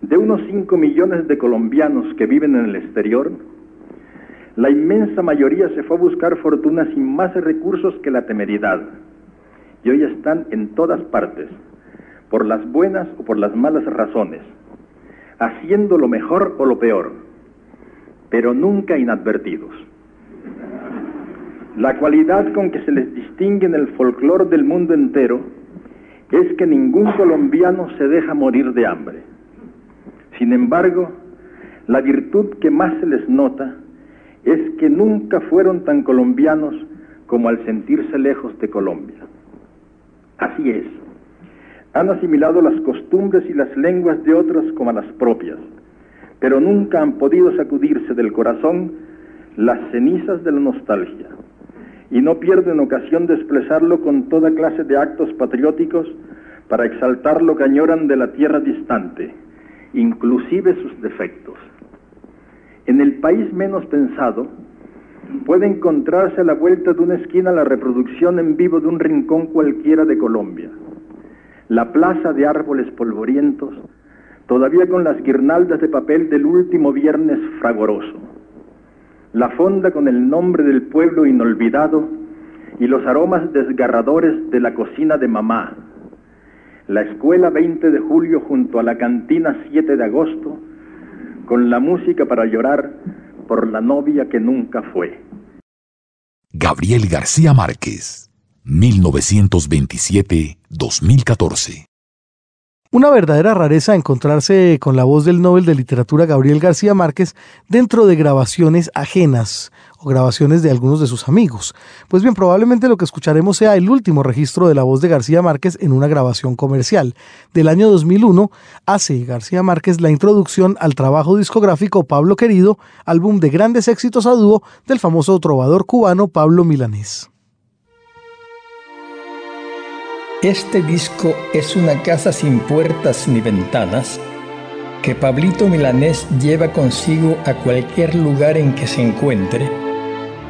De unos 5 millones de colombianos que viven en el exterior, la inmensa mayoría se fue a buscar fortuna sin más recursos que la temeridad. Y hoy están en todas partes, por las buenas o por las malas razones, haciendo lo mejor o lo peor, pero nunca inadvertidos. La cualidad con que se les distingue en el folclore del mundo entero es que ningún colombiano se deja morir de hambre. Sin embargo, la virtud que más se les nota es que nunca fueron tan colombianos como al sentirse lejos de Colombia. Así es, han asimilado las costumbres y las lenguas de otros como a las propias, pero nunca han podido sacudirse del corazón las cenizas de la nostalgia y no pierden ocasión de expresarlo con toda clase de actos patrióticos para exaltar lo que añoran de la tierra distante, inclusive sus defectos. En el país menos pensado, puede encontrarse a la vuelta de una esquina la reproducción en vivo de un rincón cualquiera de Colombia. La plaza de árboles polvorientos, todavía con las guirnaldas de papel del último viernes fragoroso. La fonda con el nombre del pueblo inolvidado y los aromas desgarradores de la cocina de mamá. La escuela 20 de julio junto a la cantina 7 de agosto, con la música para llorar por la novia que nunca fue. Gabriel García Márquez, 1927-2014. Una verdadera rareza encontrarse con la voz del Nobel de Literatura Gabriel García Márquez dentro de grabaciones ajenas o grabaciones de algunos de sus amigos. Pues bien, probablemente lo que escucharemos sea el último registro de la voz de García Márquez en una grabación comercial. Del año 2001 hace García Márquez la introducción al trabajo discográfico Pablo Querido, álbum de grandes éxitos a dúo del famoso trovador cubano Pablo Milanés. Este disco es una casa sin puertas ni ventanas que Pablito Milanés lleva consigo a cualquier lugar en que se encuentre,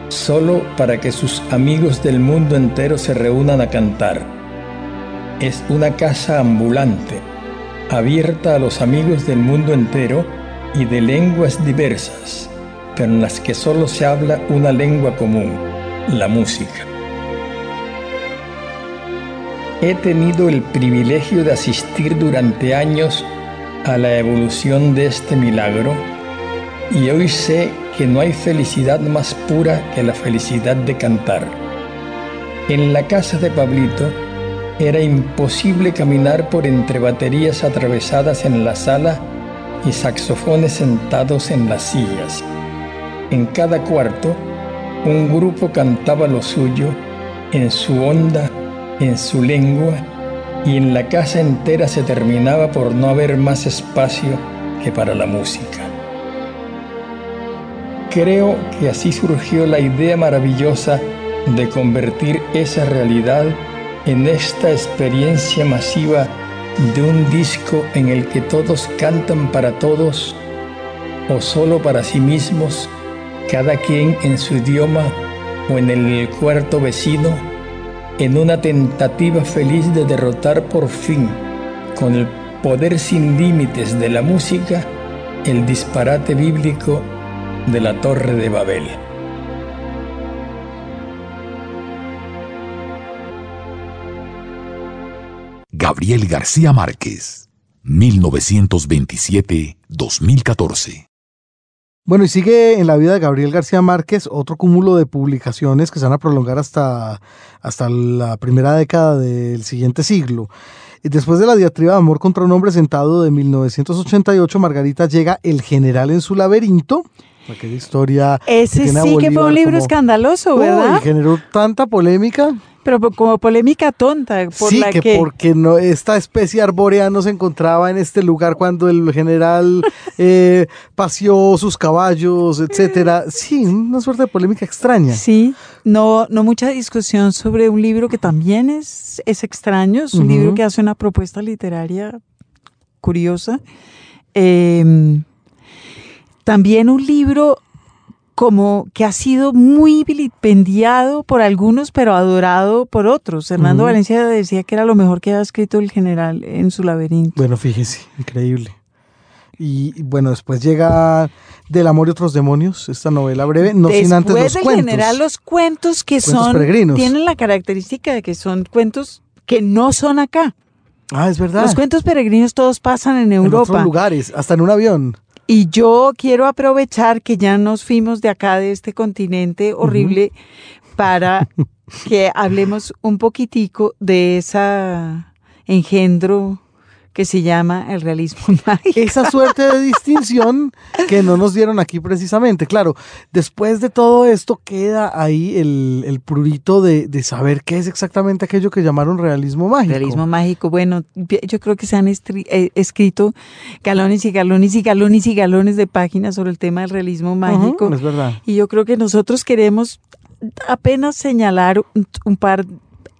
solo para que sus amigos del mundo entero se reúnan a cantar. Es una casa ambulante, abierta a los amigos del mundo entero y de lenguas diversas, pero en las que solo se habla una lengua común, la música. He tenido el privilegio de asistir durante años a la evolución de este milagro y hoy sé que no hay felicidad más pura que la felicidad de cantar. En la casa de Pablito era imposible caminar por entre baterías atravesadas en la sala y saxofones sentados en las sillas. En cada cuarto, un grupo cantaba lo suyo en su onda en su lengua y en la casa entera se terminaba por no haber más espacio que para la música. Creo que así surgió la idea maravillosa de convertir esa realidad en esta experiencia masiva de un disco en el que todos cantan para todos o solo para sí mismos, cada quien en su idioma o en el cuarto vecino en una tentativa feliz de derrotar por fin, con el poder sin límites de la música, el disparate bíblico de la Torre de Babel. Gabriel García Márquez, 1927-2014. Bueno, y sigue en la vida de Gabriel García Márquez otro cúmulo de publicaciones que se van a prolongar hasta, hasta la primera década del siguiente siglo. Y después de la diatriba de amor contra un hombre sentado de 1988, Margarita llega El general en su laberinto. Aquella historia. Ese sí que fue un libro escandaloso, ¿verdad? y generó tanta polémica. Pero como polémica tonta. Por sí, la que, porque no, esta especie arbórea no se encontraba en este lugar cuando el general eh, paseó sus caballos, etcétera. Sí, una suerte de polémica extraña. Sí, no, no mucha discusión sobre un libro que también es, es extraño, es un libro que hace una propuesta literaria curiosa. Em, también un libro como que ha sido muy vilipendiado por algunos, pero adorado por otros. Hernando Valencia decía que era lo mejor que había escrito el general en su laberinto. Bueno, fíjese, increíble. Y bueno, después llega Del amor y otros demonios, esta novela breve, no sin antes los del cuentos. general, los cuentos que Cuentos son, peregrinos. tienen la característica de que son cuentos que no son acá. Ah, es verdad. Los cuentos peregrinos todos pasan en en Europa. otros lugares, hasta en un avión. Y yo quiero aprovechar que ya nos fuimos de acá, de este continente horrible, para que hablemos un poquitico de esa engendro que se llama el realismo mágico. Esa suerte de distinción que no nos dieron aquí precisamente. Claro, después de todo esto queda ahí el, el prurito de, de saber qué es exactamente aquello que llamaron realismo mágico. Realismo mágico, bueno, yo creo que se han estri- eh, escrito galones y galones y galones y galones de páginas sobre el tema del realismo mágico. Es verdad. Y yo creo que nosotros queremos apenas señalar un, un par,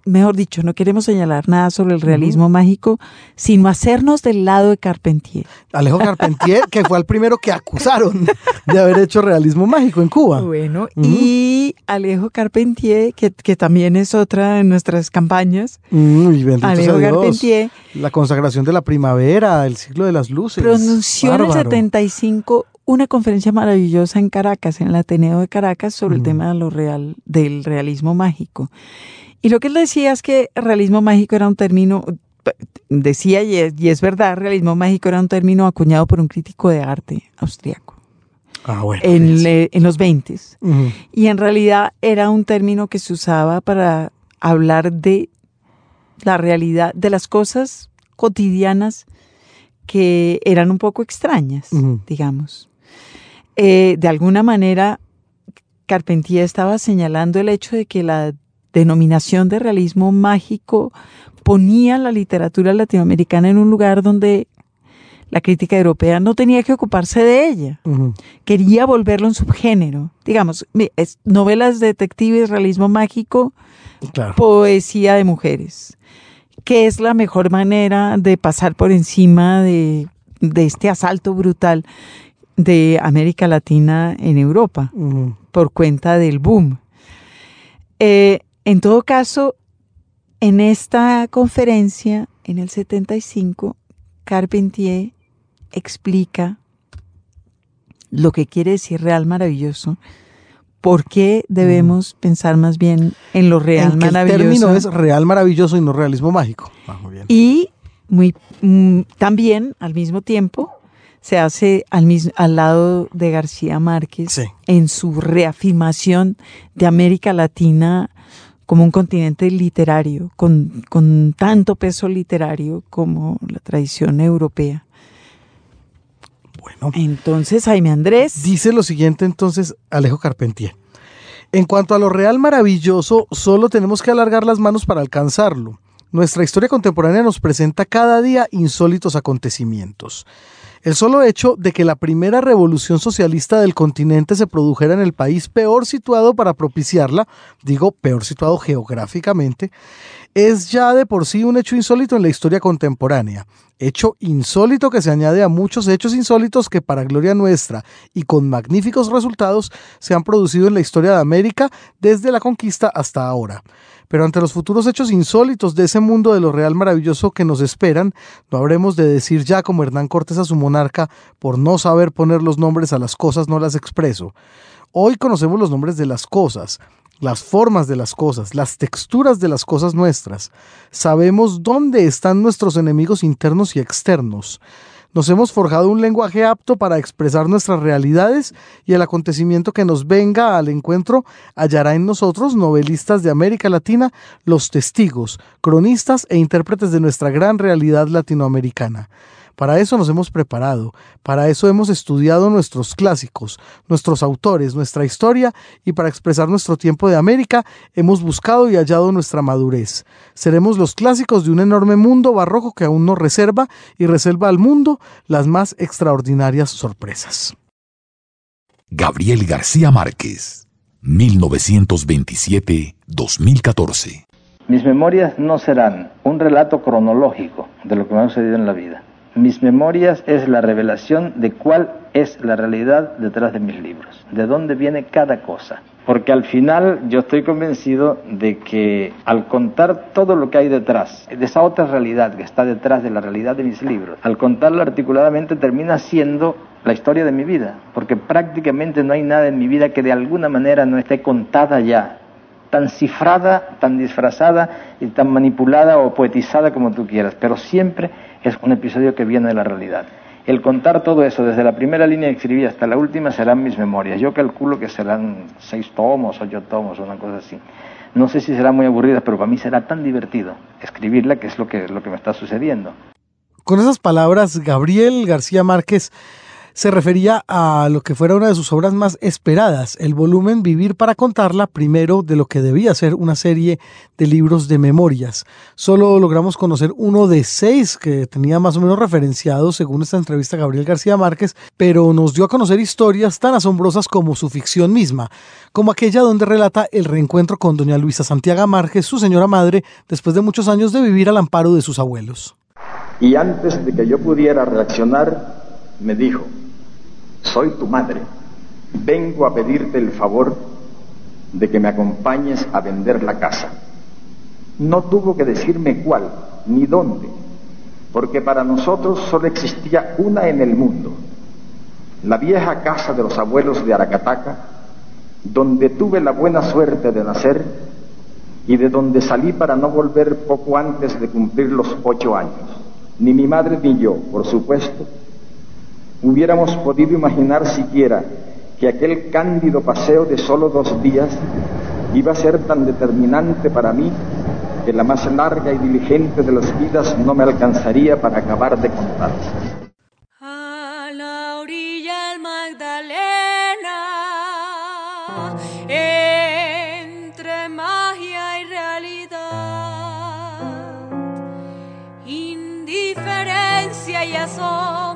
mejor dicho, no queremos señalar nada sobre el realismo mágico, sino hacernos del lado de Carpentier. Alejo Carpentier, que fue el primero que acusaron de haber hecho realismo mágico en Cuba. Bueno, y Alejo Carpentier, que, que también es otra de nuestras campañas. Y bendito Alejo Dios. Carpentier La consagración de la primavera, el siglo de las luces. pronunció en el Bárbaro. 75 una conferencia maravillosa en Caracas, en el Ateneo de Caracas, sobre el tema de lo real, del realismo mágico. Y lo que él decía es que realismo mágico era un término, decía y es, y es verdad, realismo mágico era un término acuñado por un crítico de arte austriaco Ah, bueno. en, le- en los 20 Ujú. y en realidad era un término que se usaba para hablar de la realidad, de las cosas cotidianas que eran un poco extrañas, digamos. Eh, de alguna manera, Carpentier estaba señalando el hecho de que la denominación de realismo mágico ponía la literatura latinoamericana en un lugar donde la crítica europea no tenía que ocuparse de ella. Quería volverlo un subgénero. Digamos, novelas detectives, realismo mágico, poesía de mujeres. ¿Qué es la mejor manera de pasar por encima de, este asalto brutal de América Latina en Europa por cuenta del boom? Eh, en todo caso, en esta conferencia, en el 75, Carpentier explica lo que quiere decir real maravilloso, por qué debemos pensar más bien en lo real maravilloso. El término es real maravilloso y no realismo mágico. Ah, y muy, mm, también, al mismo tiempo, se hace al, mismo, al lado de García Márquez en su reafirmación de América Latina como un continente literario, con, con tanto peso literario como la tradición europea. Bueno. Entonces, Jaime Andrés. Dice lo siguiente entonces Alejo Carpentier. En cuanto a lo real maravilloso, solo tenemos que alargar las manos para alcanzarlo. Nuestra historia contemporánea nos presenta cada día insólitos acontecimientos. El solo hecho de que la primera revolución socialista del continente se produjera en el país peor situado para propiciarla, digo peor situado geográficamente, es ya de por sí un hecho insólito en la historia contemporánea. Hecho insólito que se añade a muchos hechos insólitos que para gloria nuestra y con magníficos resultados se han producido en la historia de América desde la conquista hasta ahora. Pero ante los futuros hechos insólitos de ese mundo de lo real maravilloso que nos esperan, no habremos de decir ya como Hernán Cortés a su monarca, por no saber poner los nombres a las cosas no las expreso. Hoy conocemos los nombres de las cosas, las formas de las cosas, las texturas de las cosas nuestras. Sabemos dónde están nuestros enemigos internos y externos. Nos hemos forjado un lenguaje apto para expresar nuestras realidades y el acontecimiento que nos venga al encuentro hallará en nosotros, novelistas de América Latina, los testigos, cronistas e intérpretes de nuestra gran realidad latinoamericana. Para eso nos hemos preparado, para eso hemos estudiado nuestros clásicos, nuestros autores, nuestra historia y para expresar nuestro tiempo de América hemos buscado y hallado nuestra madurez. Seremos los clásicos de un enorme mundo barroco que aún nos reserva y reserva al mundo las más extraordinarias sorpresas. Gabriel García Márquez, 1927-2014. Mis memorias no serán un relato cronológico de lo que me ha sucedido en la vida mis memorias es la revelación de cuál es la realidad detrás de mis libros, de dónde viene cada cosa. Porque al final yo estoy convencido de que al contar todo lo que hay detrás, de esa otra realidad que está detrás de la realidad de mis libros, al contarlo articuladamente termina siendo la historia de mi vida, porque prácticamente no hay nada en mi vida que de alguna manera no esté contada ya, tan cifrada, tan disfrazada y tan manipulada o poetizada como tú quieras, pero siempre es un episodio que viene de la realidad. El contar todo eso, desde la primera línea que escribí hasta la última, serán mis memorias. Yo calculo que serán seis tomos, ocho tomos, una cosa así. No sé si será muy aburrida, pero para mí será tan divertido escribirla, que es lo que, lo que me está sucediendo. Con esas palabras, Gabriel García Márquez se refería a lo que fuera una de sus obras más esperadas, el volumen Vivir para contarla, primero de lo que debía ser una serie de libros de memorias. Solo logramos conocer uno de seis que tenía más o menos referenciados según esta entrevista Gabriel García Márquez, pero nos dio a conocer historias tan asombrosas como su ficción misma, como aquella donde relata el reencuentro con doña Luisa Santiago Márquez, su señora madre, después de muchos años de vivir al amparo de sus abuelos. Y antes de que yo pudiera reaccionar, me dijo, soy tu madre, vengo a pedirte el favor de que me acompañes a vender la casa. No tuvo que decirme cuál ni dónde, porque para nosotros solo existía una en el mundo, la vieja casa de los abuelos de Aracataca, donde tuve la buena suerte de nacer y de donde salí para no volver poco antes de cumplir los ocho años. Ni mi madre ni yo, por supuesto, hubiéramos podido imaginar siquiera que aquel cándido paseo de solo dos días iba a ser tan determinante para mí que la más larga y diligente de las vidas no me alcanzaría para acabar de contar. A la orilla el Magdalena, entre magia y realidad, indiferencia y asombro,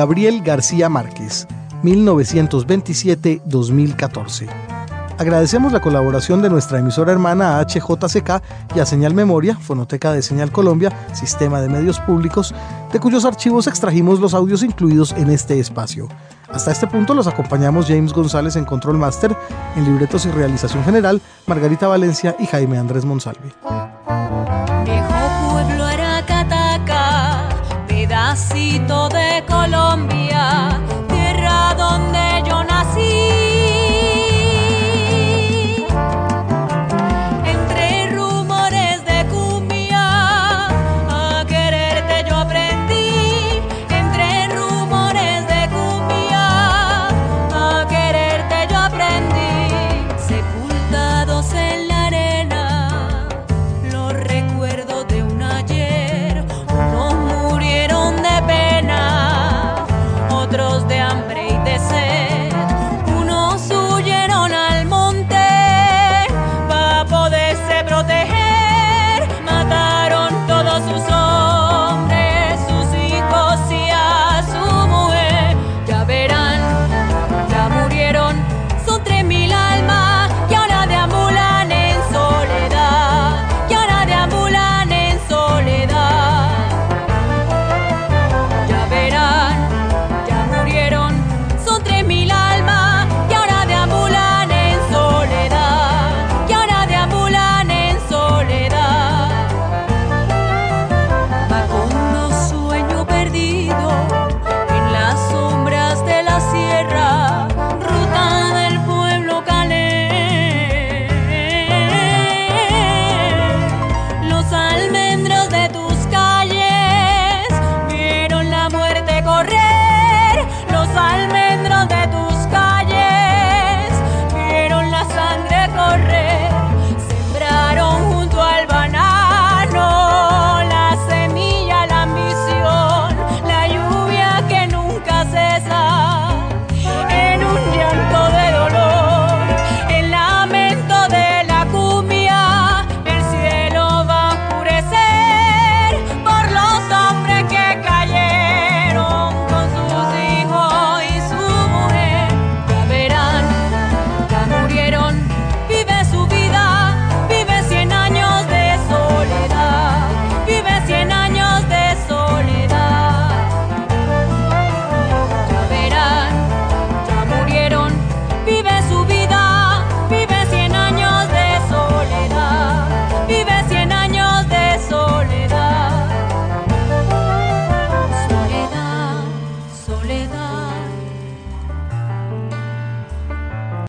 Gabriel García Márquez, 1927-2014. Agradecemos la colaboración de nuestra emisora hermana HJCK y a Señal Memoria, Fonoteca de Señal Colombia, Sistema de Medios Públicos, de cuyos archivos extrajimos los audios incluidos en este espacio. Hasta este punto los acompañamos James González en Control Master, en libretos y realización general, Margarita Valencia y Jaime Andrés Monsalve. Pueblo pedacito de